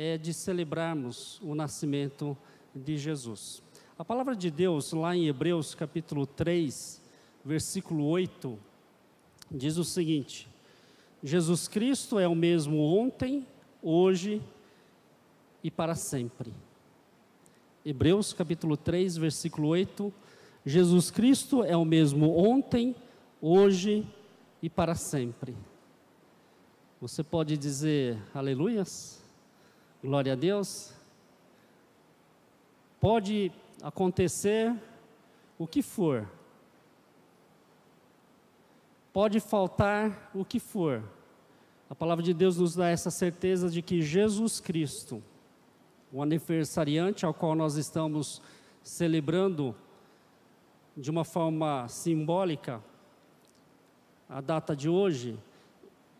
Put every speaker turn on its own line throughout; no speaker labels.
é de celebrarmos o nascimento de Jesus. A palavra de Deus, lá em Hebreus capítulo 3, versículo 8, diz o seguinte: Jesus Cristo é o mesmo ontem, hoje e para sempre. Hebreus capítulo 3, versículo 8. Jesus Cristo é o mesmo ontem, hoje e para sempre. Você pode dizer aleluias? Glória a Deus. Pode acontecer o que for. Pode faltar o que for. A palavra de Deus nos dá essa certeza de que Jesus Cristo, o aniversariante ao qual nós estamos celebrando de uma forma simbólica a data de hoje,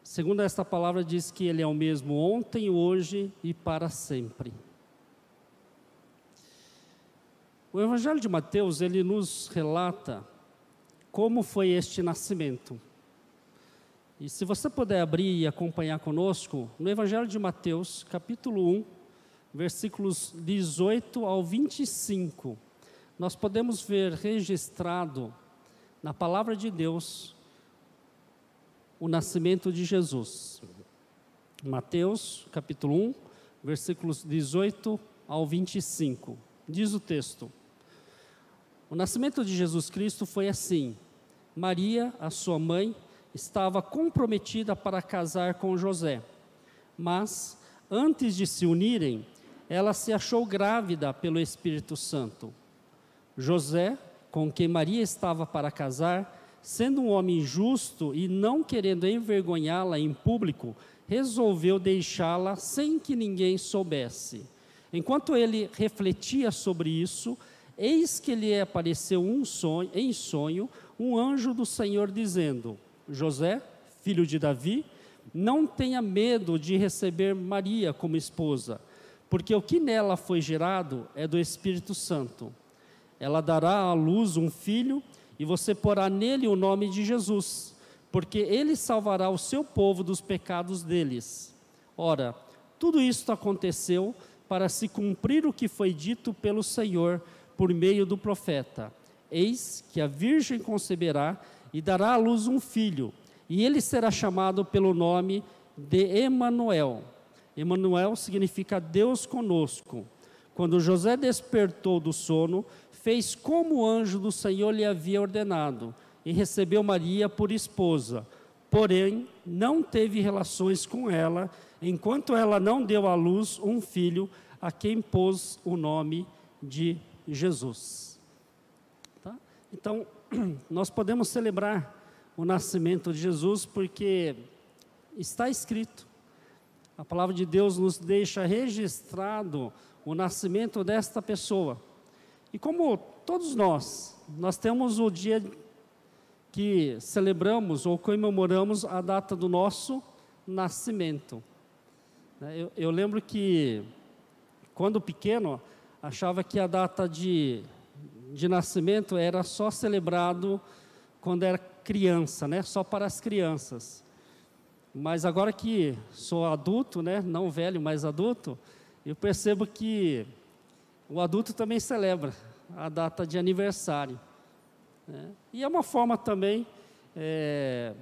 segundo esta palavra diz que ele é o mesmo ontem, hoje e para sempre. O Evangelho de Mateus, ele nos relata como foi este nascimento. E se você puder abrir e acompanhar conosco, no Evangelho de Mateus, capítulo 1, versículos 18 ao 25, nós podemos ver registrado na palavra de Deus o nascimento de Jesus. Mateus, capítulo 1, versículos 18 ao 25. Diz o texto: O nascimento de Jesus Cristo foi assim: Maria, a sua mãe, estava comprometida para casar com José. Mas, antes de se unirem, ela se achou grávida pelo Espírito Santo. José, com quem Maria estava para casar, sendo um homem justo e não querendo envergonhá-la em público, resolveu deixá-la sem que ninguém soubesse. Enquanto ele refletia sobre isso, eis que lhe apareceu um sonho, em sonho um anjo do Senhor dizendo: José, filho de Davi, não tenha medo de receber Maria como esposa, porque o que nela foi gerado é do Espírito Santo. Ela dará à luz um filho, e você porá nele o nome de Jesus, porque ele salvará o seu povo dos pecados deles. Ora, tudo isto aconteceu para se cumprir o que foi dito pelo Senhor por meio do profeta: Eis que a virgem conceberá e dará à luz um filho, e ele será chamado pelo nome de Emanuel. Emanuel significa Deus conosco. Quando José despertou do sono, fez como o anjo do Senhor lhe havia ordenado e recebeu Maria por esposa. Porém, não teve relações com ela, enquanto ela não deu à luz um filho, a quem pôs o nome de Jesus. Tá? Então, nós podemos celebrar o nascimento de Jesus porque está escrito. A palavra de Deus nos deixa registrado o nascimento desta pessoa. E como todos nós, nós temos o dia que celebramos ou comemoramos a data do nosso nascimento. Né, eu, eu lembro que, quando pequeno, achava que a data de, de nascimento era só celebrado quando era criança, né? só para as crianças. Mas agora que sou adulto, né? não velho, mas adulto, eu percebo que o adulto também celebra a data de aniversário. Né? E é uma forma também é,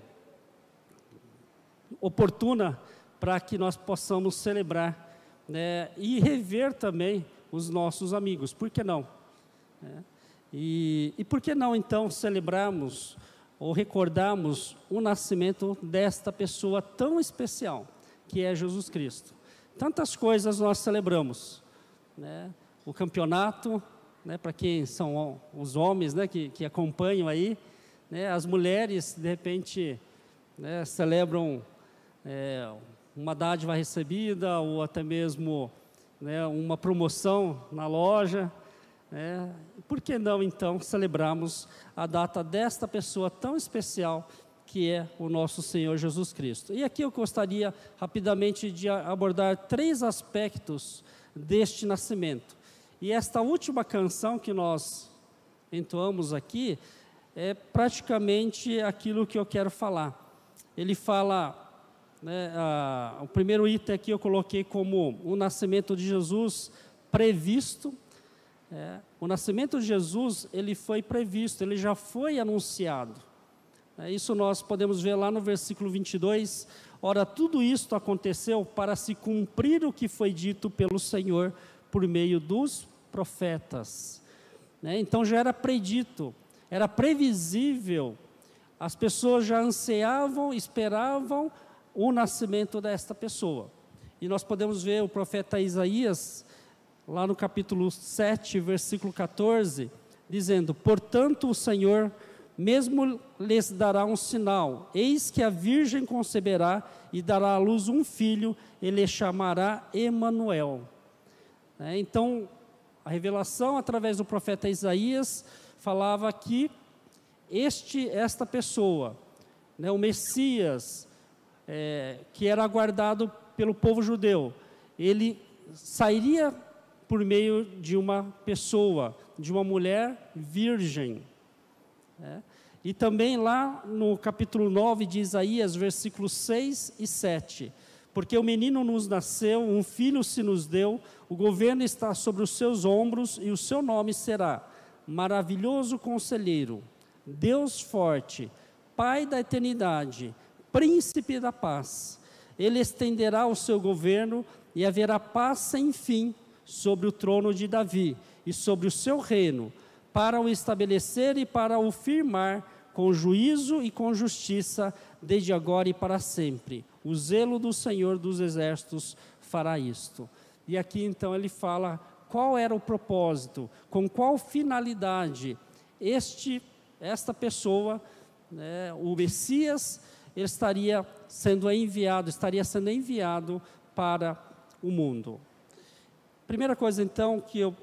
oportuna para que nós possamos celebrar né? e rever também os nossos amigos. Por que não? É. E, e por que não então celebrarmos ou recordarmos o nascimento desta pessoa tão especial que é Jesus Cristo? Tantas coisas nós celebramos né? o campeonato, né? para quem são os homens né? que, que acompanham aí, né? as mulheres, de repente, né? celebram é, uma dádiva recebida ou até mesmo né? uma promoção na loja. Né? Por que não, então, celebrarmos a data desta pessoa tão especial que é o nosso Senhor Jesus Cristo. E aqui eu gostaria rapidamente de abordar três aspectos deste nascimento. E esta última canção que nós entoamos aqui é praticamente aquilo que eu quero falar. Ele fala né, a, o primeiro item aqui eu coloquei como o nascimento de Jesus previsto. É, o nascimento de Jesus, ele foi previsto, ele já foi anunciado. É, isso nós podemos ver lá no versículo 22. Ora, tudo isto aconteceu para se cumprir o que foi dito pelo Senhor por meio dos profetas. Né? Então já era predito, era previsível, as pessoas já ansiavam, esperavam o nascimento desta pessoa. E nós podemos ver o profeta Isaías, lá no capítulo 7, versículo 14, dizendo: Portanto, o Senhor mesmo lhes dará um sinal: eis que a virgem conceberá e dará à luz um filho, ele chamará Emanuel. É, então, a revelação através do profeta Isaías falava que este, esta pessoa, né, o Messias, é, que era aguardado pelo povo judeu, ele sairia por meio de uma pessoa, de uma mulher virgem. Né? E também lá no capítulo 9 de Isaías, versículos 6 e 7. Porque o menino nos nasceu, um filho se nos deu, o governo está sobre os seus ombros e o seu nome será Maravilhoso Conselheiro, Deus Forte, Pai da Eternidade, Príncipe da Paz. Ele estenderá o seu governo e haverá paz sem fim sobre o trono de Davi e sobre o seu reino, para o estabelecer e para o firmar com juízo e com justiça, desde agora e para sempre. O zelo do Senhor dos Exércitos fará isto. E aqui então ele fala qual era o propósito, com qual finalidade este, esta pessoa, né, o Messias, ele estaria sendo enviado, estaria sendo enviado para o mundo. Primeira coisa então que eu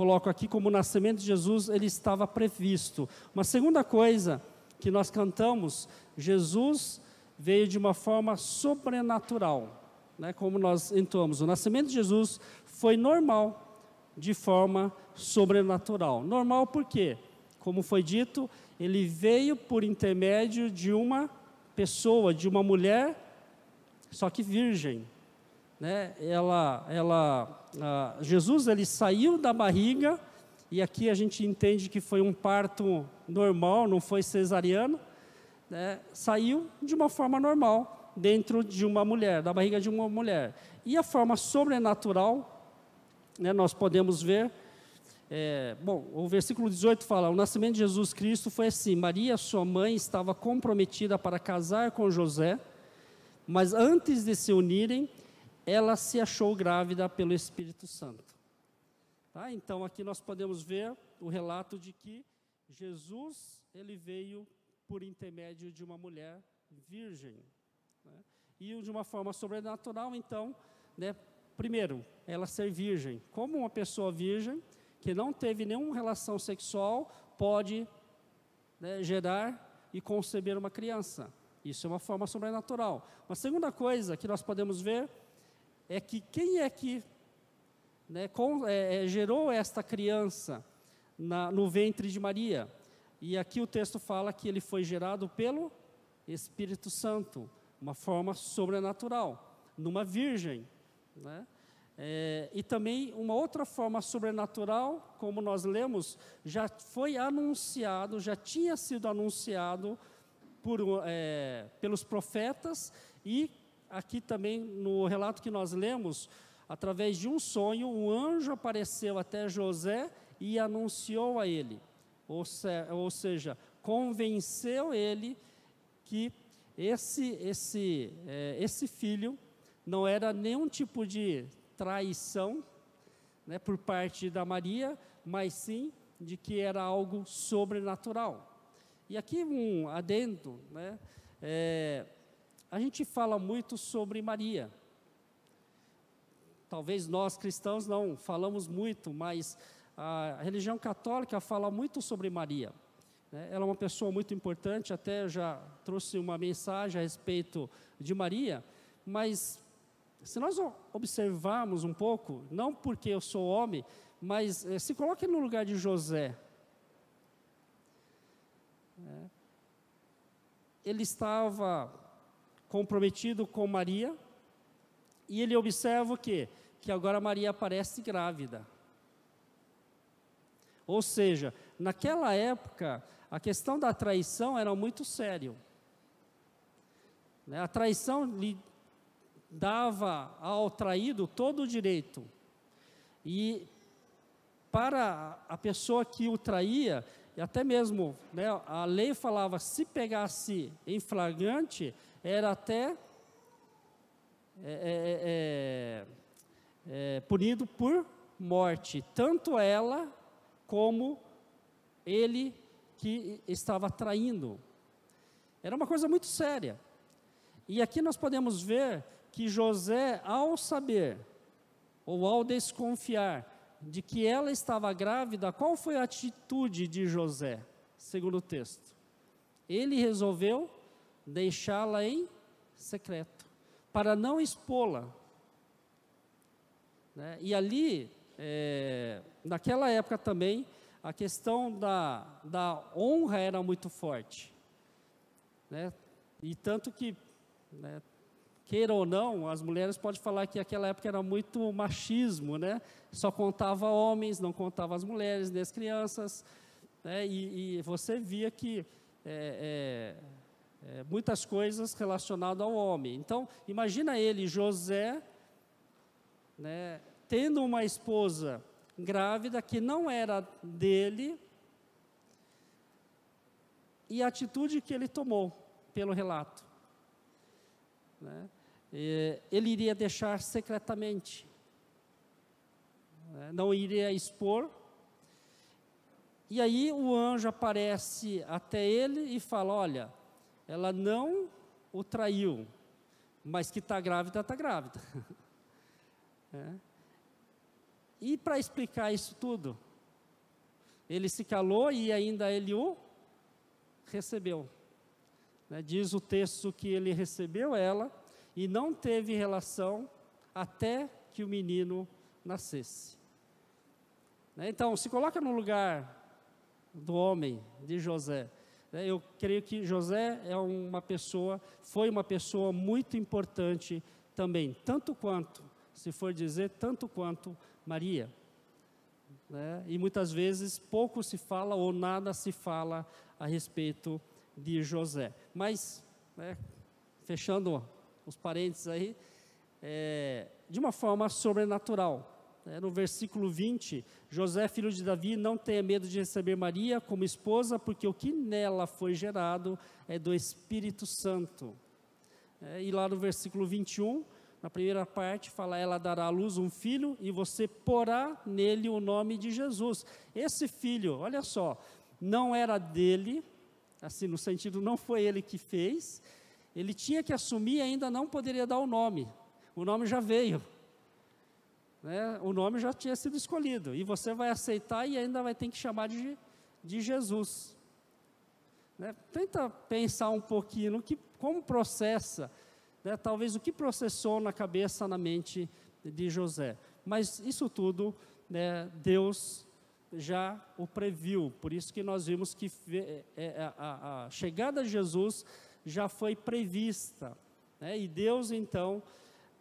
coloco aqui como o nascimento de Jesus, ele estava previsto. Uma segunda coisa que nós cantamos, Jesus veio de uma forma sobrenatural né, como nós entoamos, o nascimento de Jesus foi normal, de forma sobrenatural. Normal por quê? Como foi dito, ele veio por intermédio de uma pessoa, de uma mulher, só que virgem. Né? Ela, ela, Jesus ele saiu da barriga e aqui a gente entende que foi um parto normal, não foi cesariano, né? saiu de uma forma normal dentro de uma mulher, da barriga de uma mulher. E a forma sobrenatural, né, nós podemos ver, é, bom, o versículo 18 fala: o nascimento de Jesus Cristo foi assim: Maria, sua mãe, estava comprometida para casar com José, mas antes de se unirem, ela se achou grávida pelo Espírito Santo. Tá? Então aqui nós podemos ver o relato de que Jesus ele veio por intermédio de uma mulher virgem. Né? E de uma forma sobrenatural, então, né, primeiro, ela ser virgem. Como uma pessoa virgem, que não teve nenhuma relação sexual, pode né, gerar e conceber uma criança. Isso é uma forma sobrenatural. Uma segunda coisa que nós podemos ver é que quem é que né, com, é, é, gerou esta criança na, no ventre de Maria? E aqui o texto fala que ele foi gerado pelo Espírito Santo uma forma sobrenatural, numa virgem. Né? É, e também uma outra forma sobrenatural, como nós lemos, já foi anunciado, já tinha sido anunciado por, é, pelos profetas, e aqui também no relato que nós lemos, através de um sonho, um anjo apareceu até José e anunciou a ele, ou, se, ou seja, convenceu ele que esse, esse, é, esse filho não era nenhum tipo de traição né, por parte da Maria, mas sim de que era algo sobrenatural. E aqui um adendo, né, é, a gente fala muito sobre Maria. Talvez nós cristãos não falamos muito, mas a religião católica fala muito sobre Maria. Né? Ela é uma pessoa muito importante, até já trouxe uma mensagem a respeito de Maria, mas se nós observarmos um pouco, não porque eu sou homem, mas eh, se coloque no lugar de José. É, ele estava comprometido com Maria, e ele observa o quê? Que agora Maria aparece grávida. Ou seja, naquela época, a questão da traição era muito sério. Né? A traição lhe dava ao traído todo o direito. E para a pessoa que o traía, e até mesmo né, a lei falava, se pegasse em flagrante, era até é, é, é, é punido por morte, tanto ela como ele que estava traindo. Era uma coisa muito séria. E aqui nós podemos ver que José, ao saber ou ao desconfiar de que ela estava grávida, qual foi a atitude de José, segundo o texto? Ele resolveu deixá-la em secreto, para não expô-la. Né? E ali é, naquela época também, a questão da, da honra era muito forte. Né? E tanto que, né, queira ou não, as mulheres podem falar que aquela época era muito machismo, né? Só contava homens, não contava as mulheres, nem as crianças. Né? E, e você via que é, é, é, muitas coisas relacionadas ao homem. Então, imagina ele, José, né, tendo uma esposa grávida que não era dele, e a atitude que ele tomou, pelo relato. Né? ele iria deixar secretamente, né? não iria expor. E aí o anjo aparece até ele e fala: Olha, ela não o traiu, mas que está grávida, está grávida. é. E para explicar isso tudo, ele se calou e ainda ele o recebeu. Né? Diz o texto que ele recebeu ela e não teve relação até que o menino nascesse. Né? Então, se coloca no lugar do homem, de José. Né? Eu creio que José é uma pessoa, foi uma pessoa muito importante também, tanto quanto, se for dizer, tanto quanto Maria. Né? E muitas vezes pouco se fala ou nada se fala a respeito de José. Mas, né, fechando os parênteses aí, é, de uma forma sobrenatural. Né? No versículo 20, José, filho de Davi, não tenha medo de receber Maria como esposa, porque o que nela foi gerado é do Espírito Santo. É, e lá no versículo 21, na primeira parte, fala: ela dará à luz um filho e você porá nele o nome de Jesus. Esse filho, olha só, não era dele, assim, no sentido, não foi ele que fez, ele tinha que assumir e ainda não poderia dar o nome. O nome já veio. Né? O nome já tinha sido escolhido. E você vai aceitar e ainda vai ter que chamar de, de Jesus. Né? Tenta pensar um pouquinho no que, como processa né, talvez o que processou na cabeça, na mente de José. Mas isso tudo, né, Deus já o previu. Por isso que nós vimos que é, é, a, a chegada de Jesus já foi prevista. Né, e Deus, então,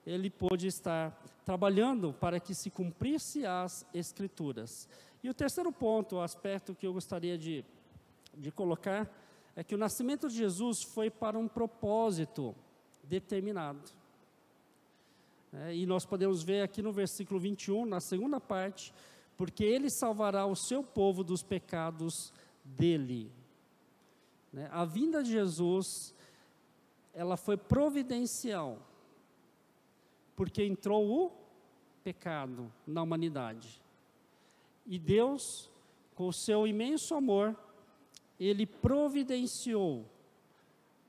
ele pôde estar trabalhando para que se cumprisse as Escrituras. E o terceiro ponto, o aspecto que eu gostaria de, de colocar, é que o nascimento de Jesus foi para um propósito determinado. É, e nós podemos ver aqui no versículo 21, na segunda parte, porque ele salvará o seu povo dos pecados dele. Né? A vinda de Jesus, ela foi providencial, porque entrou o pecado na humanidade. E Deus, com o seu imenso amor, ele providenciou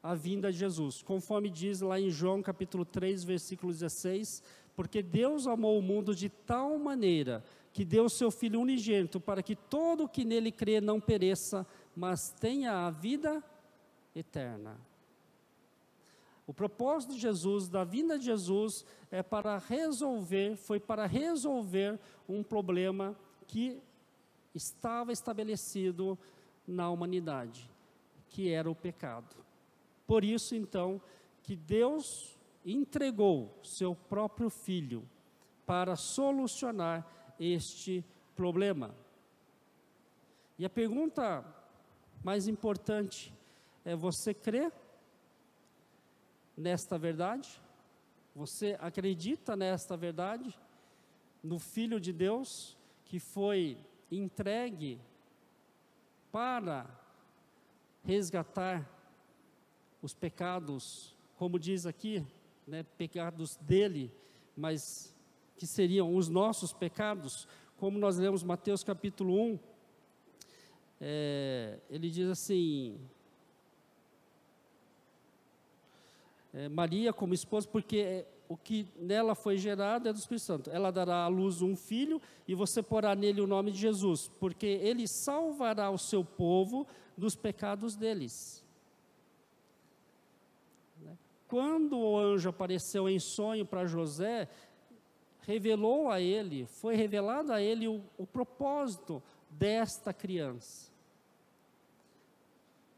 a vinda de Jesus, conforme diz lá em João capítulo 3, versículo 16, porque Deus amou o mundo de tal maneira que deu seu Filho unigênito para que todo o que nele crê não pereça, mas tenha a vida eterna. O propósito de Jesus, da vinda de Jesus, é para resolver, foi para resolver um problema que estava estabelecido na humanidade, que era o pecado. Por isso, então, que Deus entregou seu próprio filho para solucionar este problema. E a pergunta mais importante é: você crê nesta verdade? Você acredita nesta verdade? No Filho de Deus que foi entregue para resgatar os pecados, como diz aqui, né, pecados dele, mas que seriam os nossos pecados, como nós lemos Mateus capítulo 1, é, ele diz assim: é, Maria como esposa, porque o que nela foi gerado é do Espírito Santo. Ela dará à luz um filho e você porá nele o nome de Jesus, porque ele salvará o seu povo dos pecados deles. Né? Quando o anjo apareceu em sonho para José, revelou a ele, foi revelado a ele o, o propósito desta criança.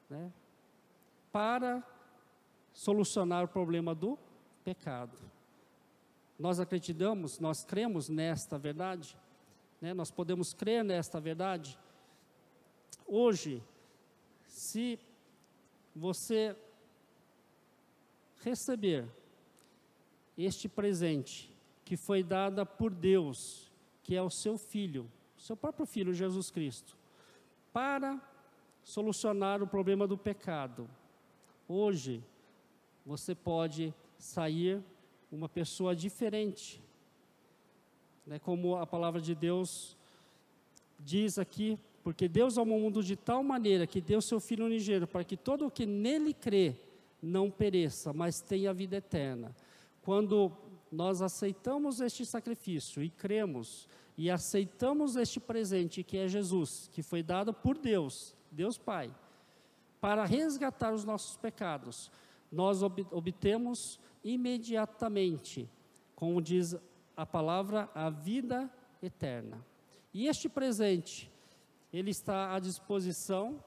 Né? Para solucionar o problema do pecado. Nós acreditamos, nós cremos nesta verdade, né? nós podemos crer nesta verdade. Hoje, se você receber este presente que foi dada por Deus, que é o seu filho, seu próprio filho Jesus Cristo, para solucionar o problema do pecado. Hoje você pode sair uma pessoa diferente. Né, como a palavra de Deus diz aqui, porque Deus amou o mundo de tal maneira que deu seu Filho unigênito para que todo o que nele crê não pereça, mas tenha vida eterna. Quando nós aceitamos este sacrifício e cremos e aceitamos este presente que é Jesus, que foi dado por Deus, Deus Pai, para resgatar os nossos pecados, nós obtemos imediatamente, como diz a palavra, a vida eterna. E este presente, ele está à disposição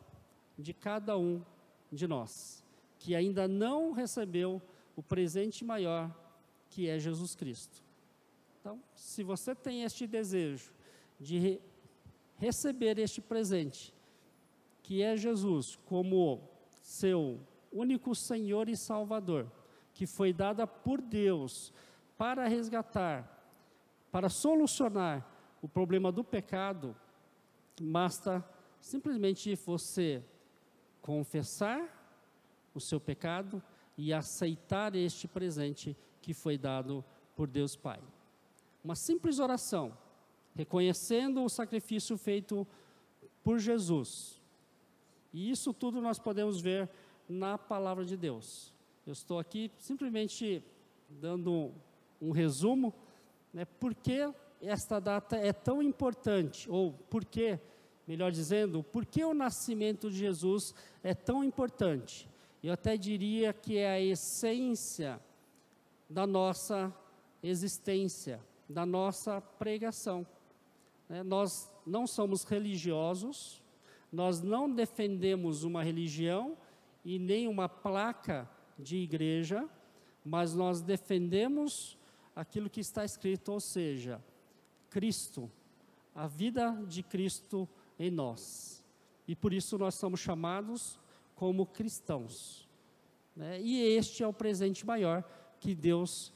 de cada um de nós, que ainda não recebeu o presente maior, que é Jesus Cristo. Então, se você tem este desejo de re receber este presente, que é Jesus, como seu único Senhor e Salvador, que foi dada por Deus para resgatar, para solucionar o problema do pecado, basta simplesmente você confessar o seu pecado e aceitar este presente que foi dado por Deus Pai. Uma simples oração, reconhecendo o sacrifício feito por Jesus. E isso tudo nós podemos ver na palavra de Deus. Eu estou aqui simplesmente dando um resumo, né, por que esta data é tão importante, ou por que, melhor dizendo, por que o nascimento de Jesus é tão importante. Eu até diria que é a essência da nossa existência, da nossa pregação. Né, nós não somos religiosos, nós não defendemos uma religião e nem uma placa de igreja, mas nós defendemos aquilo que está escrito, ou seja, Cristo, a vida de Cristo em nós. E por isso nós somos chamados como cristãos. Né? E este é o presente maior que Deus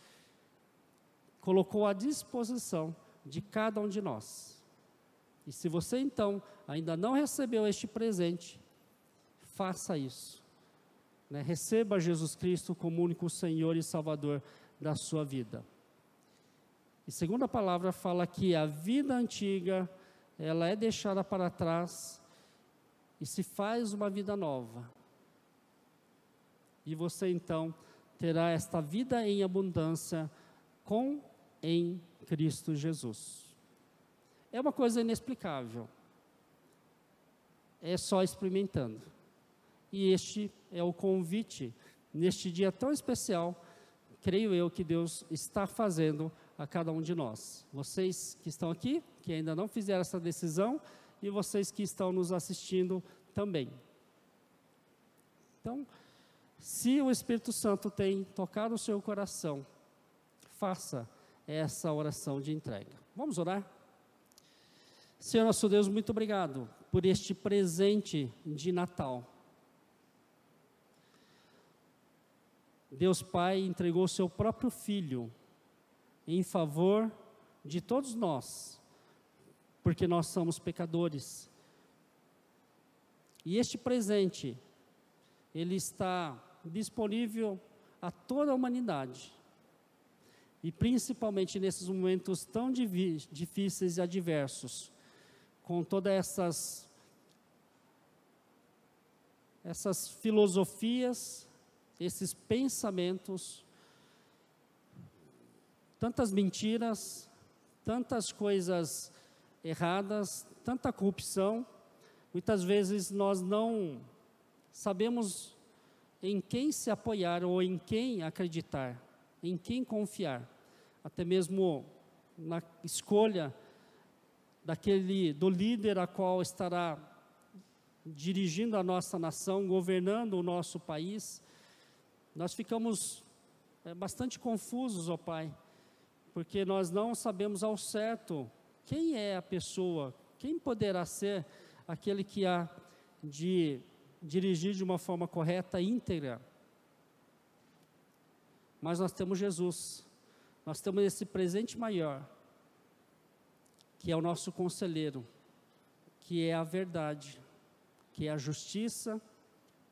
colocou à disposição de cada um de nós. E se você então ainda não recebeu este presente, faça isso. Né? Receba Jesus Cristo como único Senhor e Salvador da sua vida. E segunda palavra fala que a vida antiga, ela é deixada para trás e se faz uma vida nova. E você então terá esta vida em abundância com em Cristo Jesus. É uma coisa inexplicável. É só experimentando. E este é o convite, neste dia tão especial, creio eu que Deus está fazendo a cada um de nós. Vocês que estão aqui, que ainda não fizeram essa decisão, e vocês que estão nos assistindo também. Então, Se o Espírito Santo tem tocado o seu coração, faça essa oração de entrega. Vamos orar? Senhor nosso Deus, muito obrigado por este presente de Natal. Deus Pai entregou o seu próprio Filho em favor de todos nós, porque nós somos pecadores. E este presente, ele está disponível a toda a humanidade. E principalmente nesses momentos tão difíceis e adversos, com todas essas essas filosofias, esses pensamentos, tantas mentiras, tantas coisas erradas, tanta corrupção, muitas vezes nós não sabemos em quem se apoiar ou em quem acreditar, em quem confiar, até mesmo na escolha daquele do líder a qual estará dirigindo a nossa nação, governando o nosso país, nós ficamos é, bastante confusos, ó Pai, porque nós não sabemos ao certo quem é a pessoa, quem poderá ser aquele que há de dirigir de uma forma correta, íntegra. Mas nós temos Jesus, nós temos esse presente maior, que é o nosso conselheiro, que é a verdade, que é a justiça,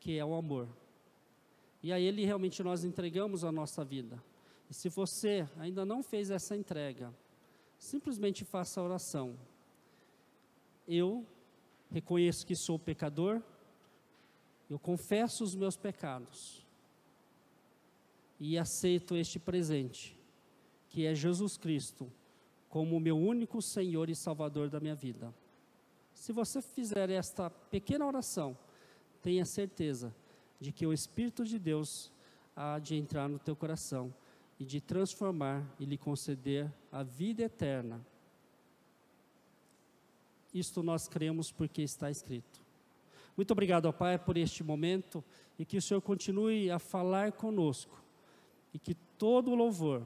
que é o amor. E a Ele realmente nós entregamos a nossa vida. E se você ainda não fez essa entrega, simplesmente faça a oração. Eu reconheço que sou pecador, eu confesso os meus pecados e aceito este presente, que é Jesus Cristo, como o meu único Senhor e Salvador da minha vida. Se você fizer esta pequena oração, tenha certeza de que o Espírito de Deus há de entrar no teu coração e de transformar e lhe conceder a vida eterna. Isto nós cremos porque está escrito. Muito obrigado, ó Pai, por este momento e que o Senhor continue a falar conosco e que todo o louvor,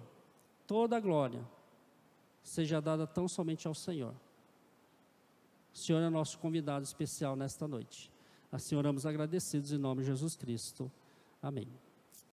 toda a glória seja dada tão somente ao Senhor. O Senhor é nosso convidado especial nesta noite. Assim oramos agradecidos em nome de Jesus Cristo. Amém.